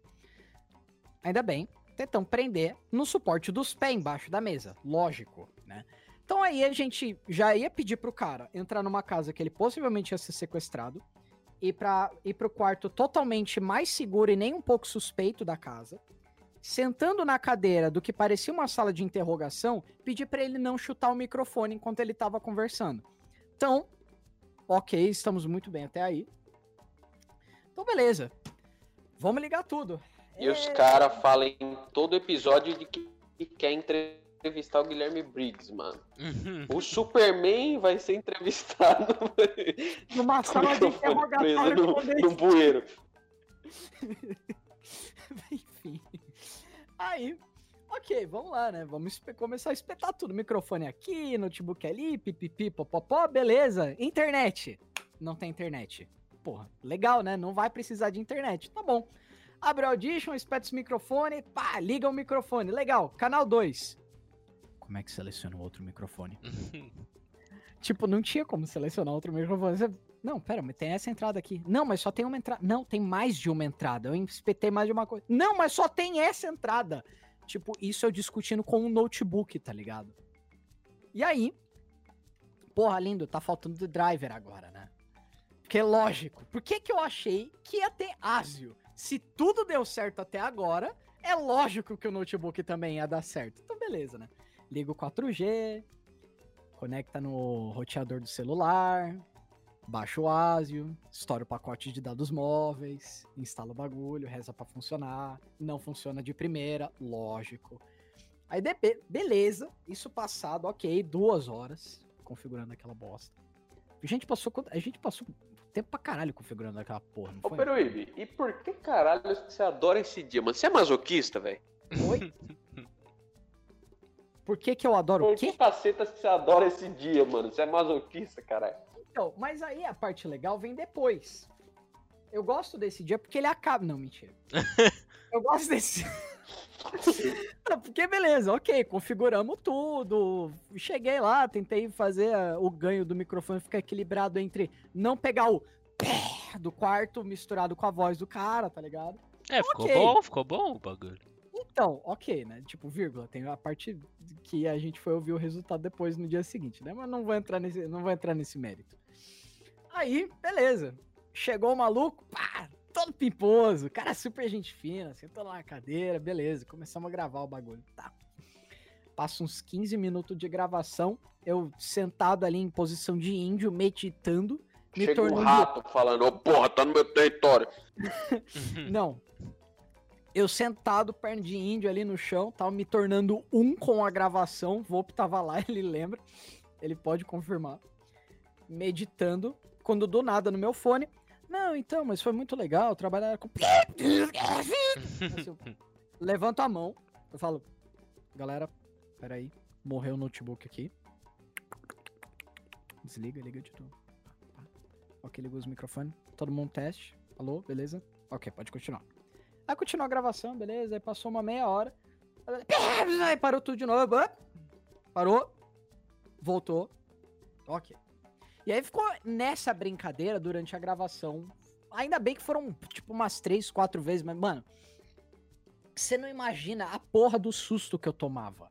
Ainda bem, tentamos prender no suporte dos pés embaixo da mesa. Lógico, né? Então aí a gente já ia pedir pro cara entrar numa casa que ele possivelmente ia ser sequestrado. Ir, pra, ir pro quarto totalmente mais seguro e nem um pouco suspeito da casa. Sentando na cadeira do que parecia uma sala de interrogação, pedir pra ele não chutar o microfone enquanto ele tava conversando. Então, ok, estamos muito bem até aí. Então, beleza. Vamos ligar tudo. E os É, caras falam em todo episódio de que que quer entrevistar o Guilherme Briggs, mano. O Superman vai ser entrevistado (laughs) Numa sala de interrogatório no, no bueiro. (laughs) (laughs) Aí, ok, vamos lá, né? Vamos começar a espetar tudo. Microfone aqui, notebook ali, pipipi, popopó, beleza. Internet. Não tem internet. Porra, legal, né? Não vai precisar de internet. Tá bom. Abre o Audition, espeta os microfone, pá, liga o microfone. Legal. Canal 2. Como é que seleciona o outro microfone? (laughs) Tipo, não tinha como selecionar outro microfone. Você- Não, pera, mas tem essa entrada aqui. Não, mas só tem uma entrada. Não, tem mais de uma entrada. Eu espetei mais de uma coisa. Não, mas só tem essa entrada. Tipo, isso eu discutindo com um notebook, tá ligado? E aí, porra, lindo, tá faltando driver agora, né? Porque lógico. Por que que eu achei que ia ter Asio? Se tudo deu certo até agora, é lógico que o notebook também ia dar certo. Então, beleza, né? Liga o 4G, conecta no roteador do celular, baixa o Asio, estoura o pacote de dados móveis, instala o bagulho, reza pra funcionar, não funciona de primeira, lógico. Aí, de- beleza, isso passado, ok, duas horas configurando aquela bosta. A gente passou, a gente passou tempo pra caralho configurando aquela porra, não Ô, foi? Peruíbe, e por que caralho você adora esse dia, mano? Você é masoquista, velho? Oi? Por que que eu adoro o Por quê? que cacetas que você adora esse dia, mano? Você é masoquista, caralho. Então, mas aí a parte legal vem depois. Eu gosto desse dia porque ele acaba. Não, mentira. (laughs) Eu gosto desse. (laughs) Porque beleza, ok, configuramos tudo. Cheguei lá, tentei fazer ah, o ganho do microfone ficar equilibrado entre não pegar o pé do quarto misturado com a voz do cara, tá ligado? É, ficou Ok. bom, ficou bom o bagulho. Então, ok, né? Tipo, vírgula, tem a parte que a gente foi ouvir o resultado depois no dia seguinte, né? Mas não vou entrar nesse, não vou entrar nesse mérito. Aí, beleza. Chegou o maluco, pá, todo pimposo, cara super gente fina, sentou lá na cadeira, beleza. Começamos a gravar o bagulho, tá. Passa uns 15 minutos de gravação, eu sentado ali em posição de índio, meditando, me Chega um tornando rato falando, ô porra, tá no meu território. (laughs) Não. Eu sentado, perna de índio ali no chão, tava me tornando um com a gravação. Volpe tava lá, (laughs) ele lembra. Ele pode confirmar. Meditando. Quando do nada no meu fone. Não, então, mas foi muito legal trabalhar com. (laughs) Assim, levanto a mão. Eu falo, galera, peraí. Morreu o notebook aqui. Desliga, liga de tudo. Ok, ligou os microfones. Todo mundo teste. Alô, beleza? Ok, pode continuar. Aí continuou a gravação, beleza, aí passou uma meia hora. (laughs) Aí parou tudo de novo. Parou. Voltou. Ok. E aí ficou nessa brincadeira durante a gravação. Ainda bem que foram, tipo, umas três, quatro vezes, mas, mano. Você não imagina a porra do susto que eu tomava.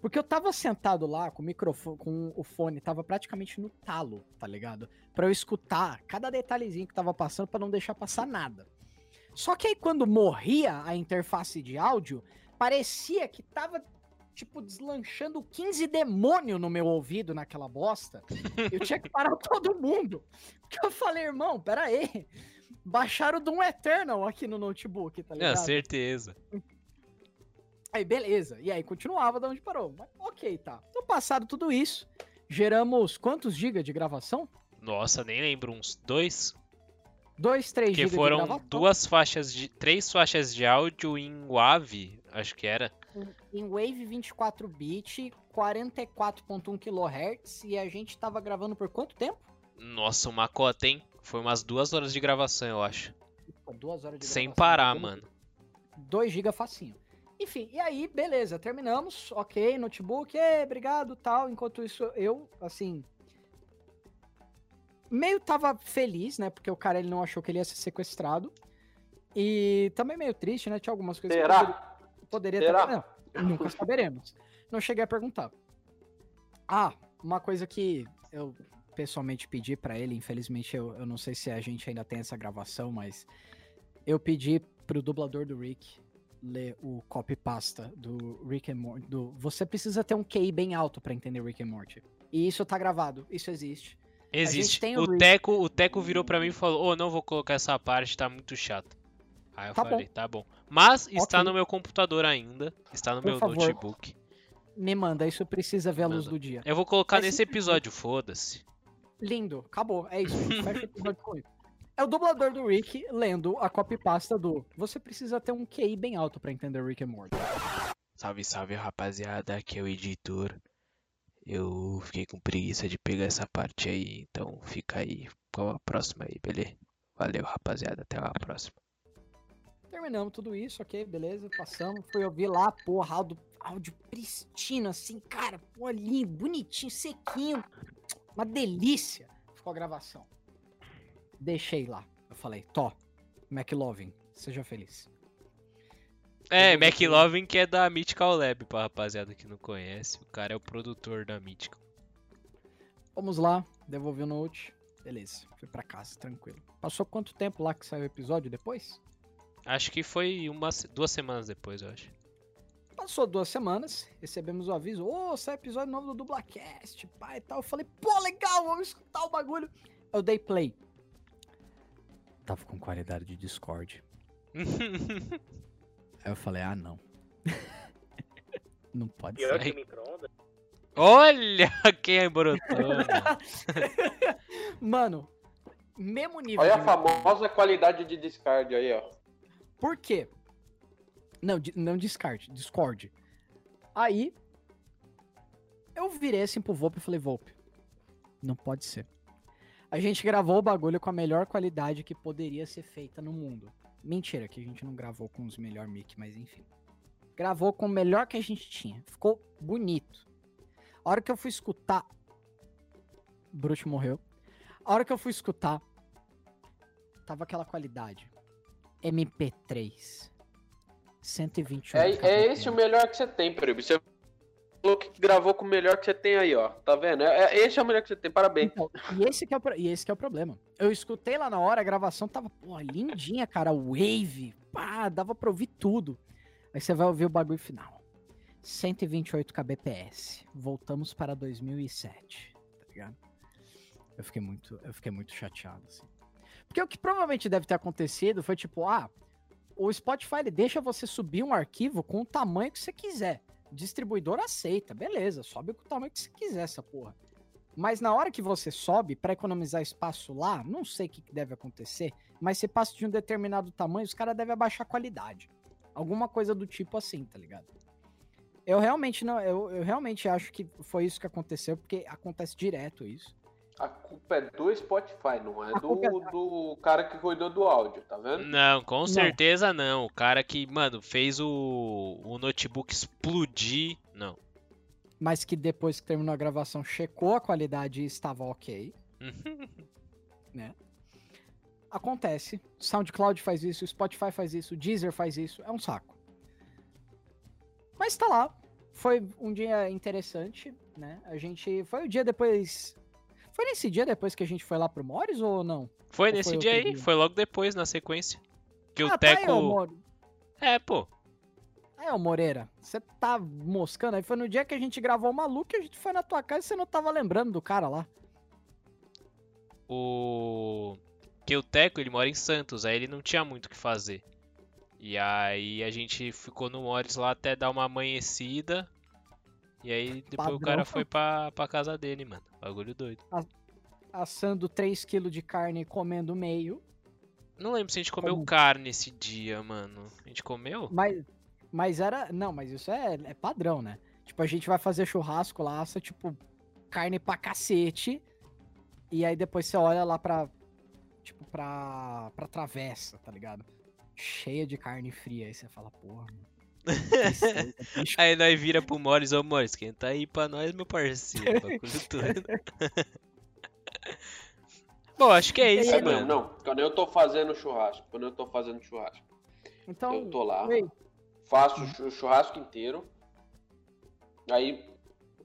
Porque eu tava sentado lá com o microfone, com o fone, tava praticamente no talo, tá ligado? Pra eu escutar cada detalhezinho que tava passando pra não deixar passar nada. Só que aí quando morria a interface de áudio, parecia que tava, tipo, deslanchando 15 demônio no meu ouvido naquela bosta. Eu tinha que parar (laughs) todo mundo. Porque eu falei, irmão, pera aí. Baixaram o Doom Eternal aqui no notebook, tá É, ligado? certeza. Aí, beleza. E aí, continuava de onde parou. Mas, ok, tá. Então, passado tudo isso, geramos quantos gigas de gravação? Nossa, nem lembro, uns dois? 2, 3 Porque gigas de foram duas faixas de. três faixas de áudio em WAV, acho que era. Em Wave 24 bit, 44.1 kHz. E a gente tava gravando por quanto tempo? Nossa, uma cota, hein? Foi umas duas horas de gravação, eu acho. Duas horas de Sem gravação. parar, Vamos- mano. 2 GB facinho. Enfim, e aí, beleza, terminamos, ok, notebook, é, obrigado, tal. Enquanto isso, eu, assim, meio tava feliz, né, porque o cara, ele não achou que ele ia ser sequestrado. E também meio triste, né, tinha algumas coisas que eu poderia, Será? Poderia Será? ter... Não, nunca saberemos. Não cheguei a perguntar. Ah, uma coisa que eu pessoalmente pedi pra ele, infelizmente eu, eu não sei se a gente ainda tem essa gravação, mas eu pedi pro dublador do Rick ler o copy pasta do Rick and Morty. Do, você precisa ter um QI bem alto pra entender Rick and Morty. E isso tá gravado, isso existe. Existe. tem o O Rick. Teco, o Teco virou pra mim e falou: Ô, não vou colocar essa parte, tá muito chato. Aí eu Tá falei: tá bom. Mas está Ok. no meu computador ainda. Está no Por meu favor. notebook. Me manda, isso precisa ver a luz do dia. Eu vou colocar Mas nesse episódio, foda-se. Lindo, acabou. É isso, a gente fecha o episódio com isso. É o dublador do Rick lendo a copypasta do Você precisa ter um QI bem alto pra entender Rick and Morty. Salve, salve, rapaziada. Aqui é o editor. Eu fiquei com preguiça de pegar essa parte aí, então fica aí com a próxima aí, beleza? Valeu, rapaziada. Até a próxima. Terminamos tudo isso, ok, beleza, passamos. Fui ouvir lá, porra, áudio, áudio pristino, assim, cara, pô, lindo, bonitinho, sequinho. Uma delícia. Ficou a gravação. Deixei lá. Eu falei, Tó, McLovin, seja feliz. É. McLovin que é da Mythical Lab, pra rapaziada que não conhece. O cara é o produtor da Mythical. Vamos lá, devolvi o note. Beleza, fui pra casa, tranquilo. Passou quanto tempo lá que saiu o episódio depois? Acho que foi uma, duas semanas depois, eu acho. Passou duas semanas, recebemos o aviso, ô, sai episódio novo do Dublacast, pai e tal. Eu falei, pô, legal, vamos escutar o bagulho. Eu dei play. Tava com qualidade de Discord. (laughs) Aí eu falei, ah, não. (laughs) não pode Pior ser. que micro-ondas. Olha (laughs) quem brotou, mano. Mano, mesmo nível Olha a famosa qualidade de descarte aí, ó. Por quê? Não, não descarte, Discord. Aí, eu virei assim pro Volpe e falei, Volpe, não pode ser. A gente gravou o bagulho com a melhor qualidade que poderia ser feita no mundo. Mentira, que a gente não gravou com os melhor mic, mas enfim. Gravou com o melhor que a gente tinha. Ficou bonito. A hora que eu fui escutar... Brute morreu. A hora que eu fui escutar, tava aquela qualidade. MP3. 128 É, é esse o melhor que você tem, Perigo. Você falou que gravou com o melhor que você tem aí, ó. Tá vendo? É, é- esse é o melhor que você tem, parabéns. Então, e, esse que é o, e esse que é o problema. Eu escutei lá na hora, a gravação tava, pô, lindinha, cara. Wave, pá, dava pra ouvir tudo. Aí você vai ouvir o bagulho final. 128 kbps. Voltamos para 2007, tá ligado? Eu fiquei muito, eu fiquei muito chateado, assim. Porque o que provavelmente deve ter acontecido foi tipo, ah, o Spotify deixa você subir um arquivo com o tamanho que você quiser. Distribuidor aceita, beleza, sobe com o tamanho que você quiser essa porra. Mas na hora que você sobe, para economizar espaço lá, não sei o que que deve acontecer, mas se passa de um determinado tamanho, os caras devem abaixar a qualidade. Alguma coisa do tipo assim, tá ligado? Eu realmente não, eu, eu realmente acho que foi isso que aconteceu, porque acontece direto isso. A culpa é do Spotify, não é culpa é do, do cara que cuidou do áudio, tá vendo? Não, com certeza não. O cara que, mano, fez o, o notebook explodir. Não. Mas que depois que terminou a gravação, checou a qualidade e estava ok. (laughs) né? Acontece. SoundCloud faz isso, Spotify faz isso, Deezer faz isso. É um saco. Mas tá lá. Foi um dia interessante, né? A gente. Foi o dia depois. Foi nesse dia depois que a gente foi lá pro Mores ou não? Foi Ou nesse foi dia aí, dia? foi logo depois, na sequência. Que o ah, tá aí, Teco. Moro. é, pô. É, ô Moreira, você tá moscando aí. Foi no dia que a gente gravou o maluco e a gente foi na tua casa e você não tava lembrando do cara lá. O. Que o Teco, ele mora em Santos, aí ele não tinha muito o que fazer. E aí a gente ficou no Mores lá até dar uma amanhecida. E aí depois o Padrão. cara foi pra, pra casa dele, mano. Bagulho doido. Assando 3kg de carne e comendo meio. Não lembro se a gente comeu Como? carne esse dia, mano. A gente comeu? Mas, mas era. Não, mas isso é, é padrão, né? Tipo, a gente vai fazer churrasco lá, assa, tipo, carne pra cacete. E aí depois você olha lá pra. Tipo, pra. pra travessa, tá ligado? Cheia de carne fria. Aí você fala, porra. mano. Aí nós vira pro Morris, ô Morris, quem tá aí pra nós, meu parceiro? Bagulho (laughs) todo. Bom, acho que é isso, É mano. mesmo, não. Quando eu tô fazendo churrasco, quando eu tô fazendo churrasco, Então. eu tô lá, ei, faço o chu- churrasco inteiro. Aí,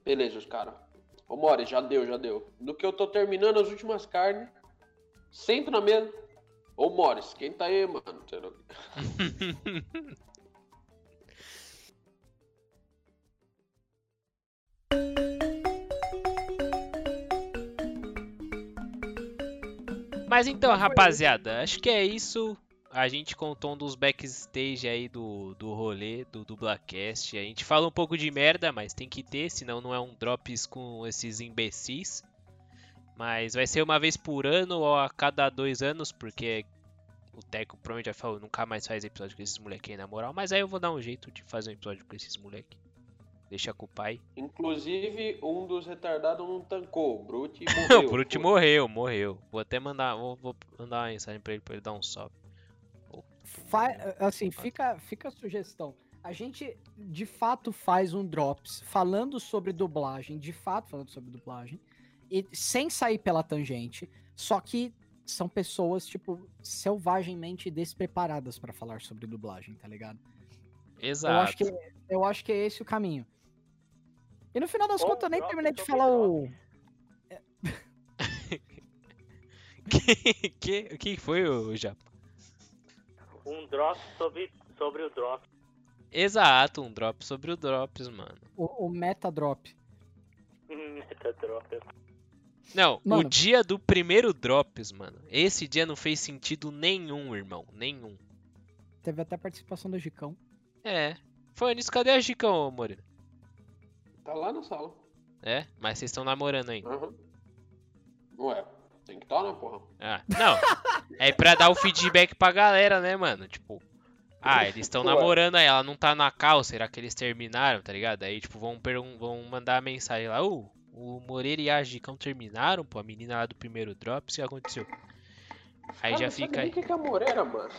beleza, os caras. Ô, Mori, já deu, já deu. No que eu tô terminando as últimas carnes, sento na mesa. Ô, Morris, quem tá aí, mano? (laughs) Mas então, rapaziada, acho que é isso. A gente contou um dos backstage aí do, do rolê, do Dublacast. A gente fala um pouco de merda, mas tem que ter, senão não é um drops com esses imbecis. Mas vai ser uma vez por ano ou a cada dois anos, porque o Teco provavelmente já falou, nunca mais faz episódio com esses moleque aí na moral. Mas aí eu vou dar um jeito de fazer um episódio com esses moleque. Deixa com o pai. Inclusive, um dos retardados não tancou. O Brute (laughs) morreu. o Brute morreu, morreu. Vou até mandar, vou, vou mandar uma mensagem pra ele pra ele dar um salve. Fa- assim, fica, fica a sugestão. A gente de fato faz um drops falando sobre dublagem, de fato falando sobre dublagem, e sem sair pela tangente, só que são pessoas, tipo, selvagemmente despreparadas pra falar sobre dublagem, tá ligado? Exato. Eu acho, que, eu acho que é esse o caminho. E no final das Ou contas, eu nem drop terminei de sobre falar o. que, (laughs) que, o que foi o Japa? Um drop sobre, sobre o drop. Exato, um drop sobre o drops, mano. O, o meta drop. (laughs) Meta drop. Não, o Mano. dia do primeiro drops, mano. Esse dia não fez sentido nenhum, irmão. Nenhum. Teve até participação do Gicão. É. Foi nisso, cadê a Gicão, ô Moreira? Tá lá na sala. É, mas vocês estão namorando ainda. Aham. Ué, tem que estar, né, porra? Ah, não. É pra dar o feedback pra galera, né, mano? Tipo, ah, eles estão namorando aí, ela não tá na cal, será que eles terminaram, tá ligado? Aí, tipo, vão, vão mandar a mensagem lá, ô, o Moreira e a Gicão terminaram, pô, a menina lá do primeiro drop, o que aconteceu? Aí Cara, já fica aí. o que que é Moreira, mano.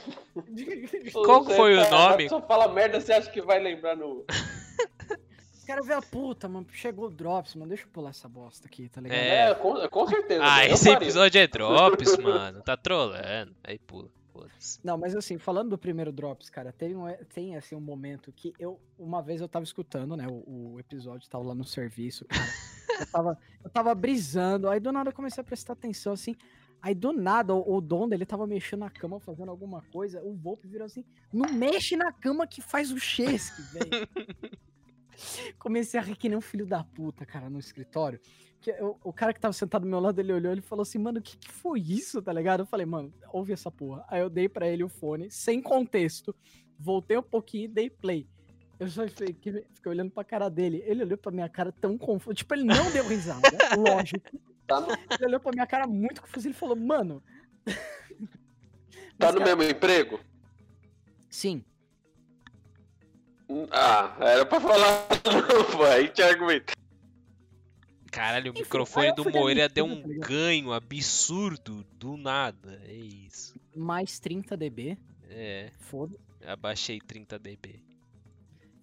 Qual foi o tá- nome? Só fala merda, você acha que vai lembrar no. (laughs) Quero ver a puta, mano. Chegou o Drops, mano. Deixa eu pular essa bosta aqui, tá ligado? É. É, com, com certeza. Ah, mano, esse episódio é drops, mano, tá trolando. Aí pula. Não, mas assim, falando do primeiro Drops, cara, tem, um, tem assim um momento que eu, uma vez eu tava escutando, né, o, o episódio, tava lá no serviço, cara. eu, tava, eu tava brisando, aí do nada eu comecei a prestar atenção, assim. Aí do nada o, o Donda, ele tava mexendo na cama, fazendo alguma coisa, o Volpe virou assim, não mexe na cama que faz o chesque, velho. (laughs) Comecei a rir que nem um filho da puta, cara, no escritório. Que eu- o cara que tava sentado do meu lado, ele olhou e falou assim, mano, o que, que foi isso, tá ligado? Eu falei, mano, ouve essa porra. Aí eu dei pra ele o fone, sem contexto, voltei um pouquinho e dei play. Eu só fiquei, fiquei olhando pra cara dele. Ele olhou pra minha cara tão confuso. Tipo, ele não deu risada, (laughs) lógico. Tá no, Ele olhou pra minha cara muito confuso e ele falou, mano. (laughs) tá Mas, no cara, mesmo emprego? Sim. Ah, era pra falar. Não, pô, aí te argumenta. Caralho, o Enfim, microfone do fui Moreira deu um tá ganho absurdo do nada. É isso. Mais 30 dB. É, Foda. abaixei 30 dB.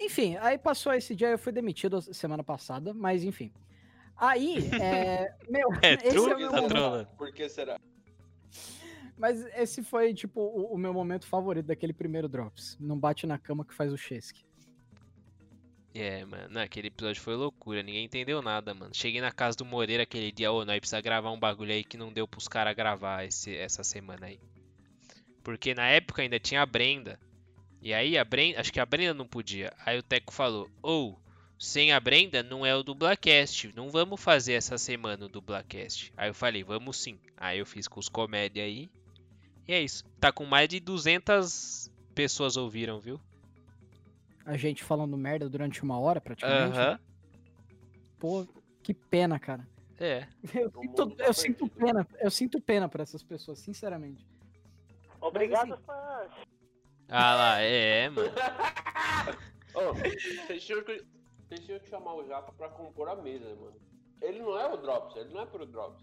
Enfim, aí passou esse dia, eu fui demitido semana passada, mas enfim. Aí, é. (laughs) Meu, É, esse tu é o meu tá momento. Por que será? Mas esse foi, tipo, o, o meu momento favorito daquele primeiro Drops. Não bate na cama que faz o Chesky. É, mano, aquele episódio foi loucura, ninguém entendeu nada, mano. Cheguei na casa do Moreira aquele dia, ô, nós precisa gravar um bagulho aí que não deu pros caras gravar esse, essa semana aí. Porque na época ainda tinha a Brenda. E aí a Brenda, acho que a Brenda não podia. Aí o Teco falou, ou, sem a Brenda não é o Dublacast, não vamos fazer essa semana o Dublacast. Aí eu falei, vamos sim. Aí eu fiz com os comédia aí. E é isso. Tá com mais de 200 pessoas ouviram, viu? A gente falando merda durante uma hora, praticamente. Aham. Pô, que pena, cara. É. (laughs) Eu, sinto, tá eu sinto pena, eu sinto pena por essas pessoas, sinceramente. Obrigado, assim- fãs. Ah lá, é, mano. (laughs) Ô, vocês tinham que vocês tinham que chamar o Japa pra compor a mesa, mano. Ele não é o Drops, ele não é pro Drops.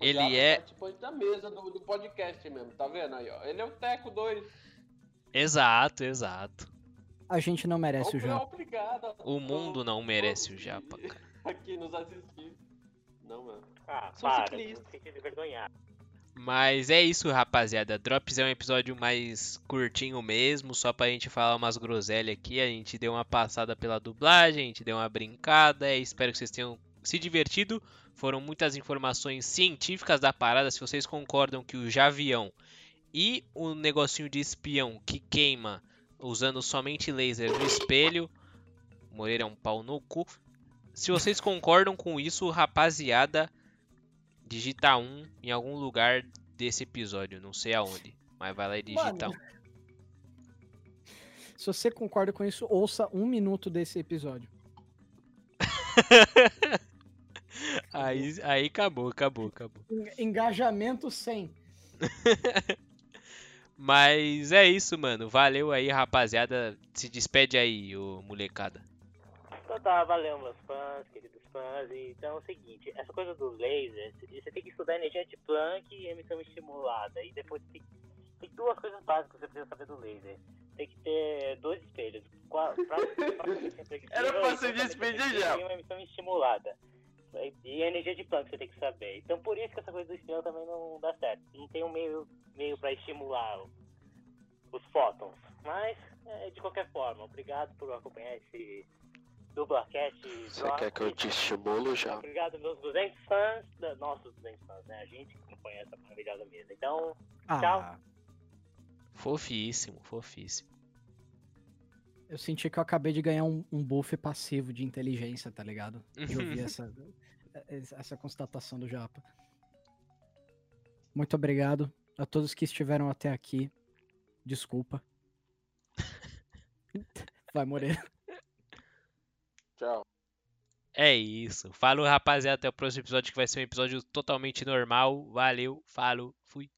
O Ele Japa é- participante da mesa do, do podcast mesmo, tá vendo aí, ó? Ele é o Teco 2. Exato, exato. A gente não merece o Japa. Obrigado. O mundo não merece o Japa, cara. (laughs) Aqui nos assistir. Não, mano. Ah, Sou para, ciclista. não fique envergonhado. Mas é isso, rapaziada. Drops é um episódio mais curtinho mesmo, só pra gente falar umas groselhas aqui. A gente deu uma passada pela dublagem, a gente deu uma brincada. e Espero que vocês tenham se divertido. Foram muitas informações científicas da parada. Se vocês concordam que o Javião e o negocinho de espião que queima usando somente laser no espelho, Moreira é um pau no cu. Se vocês concordam com isso, rapaziada, digita um em algum lugar desse episódio, não sei aonde, mas vai lá e digita Mano, Se você concorda com isso, ouça um minuto desse episódio. um. (laughs) Aí, aí acabou, acabou, acabou. Eng- Engajamento 100. (laughs) Mas é isso, mano. Valeu aí, rapaziada. Se despede aí, ô molecada. Então tá, valeu meus fãs, queridos fãs. Então é o seguinte, essa coisa do laser, você tem que estudar energia de Planck e emissão estimulada. E depois tem, tem duas coisas básicas que você precisa saber do laser. Tem que ter dois espelhos. Qua- pra- pra- (laughs) Era pra se despedir já. E uma emissão estimulada. E a energia de Planck você tem que saber. Então por isso que essa coisa do espião também não dá certo. Não tem um meio, meio pra estimular os fótons. Mas, é, de qualquer forma, obrigado por acompanhar esse dublacast. Você quer que eu te estimulo já? Obrigado, meus 200 fãs, nossos 200 fãs, né? A gente que acompanha essa maravilhosa mesa. Então, Ah, Tchau. Fofíssimo, fofíssimo. Eu senti que eu acabei de ganhar um, um buff passivo de inteligência, tá ligado? De ouvir essa, essa constatação do Japa. Muito obrigado a todos que estiveram até aqui. Desculpa. (laughs) Vai, Moreira. Tchau. É isso. Falou, rapaziada. Até o próximo episódio que vai ser um episódio totalmente normal. Valeu, falou, fui.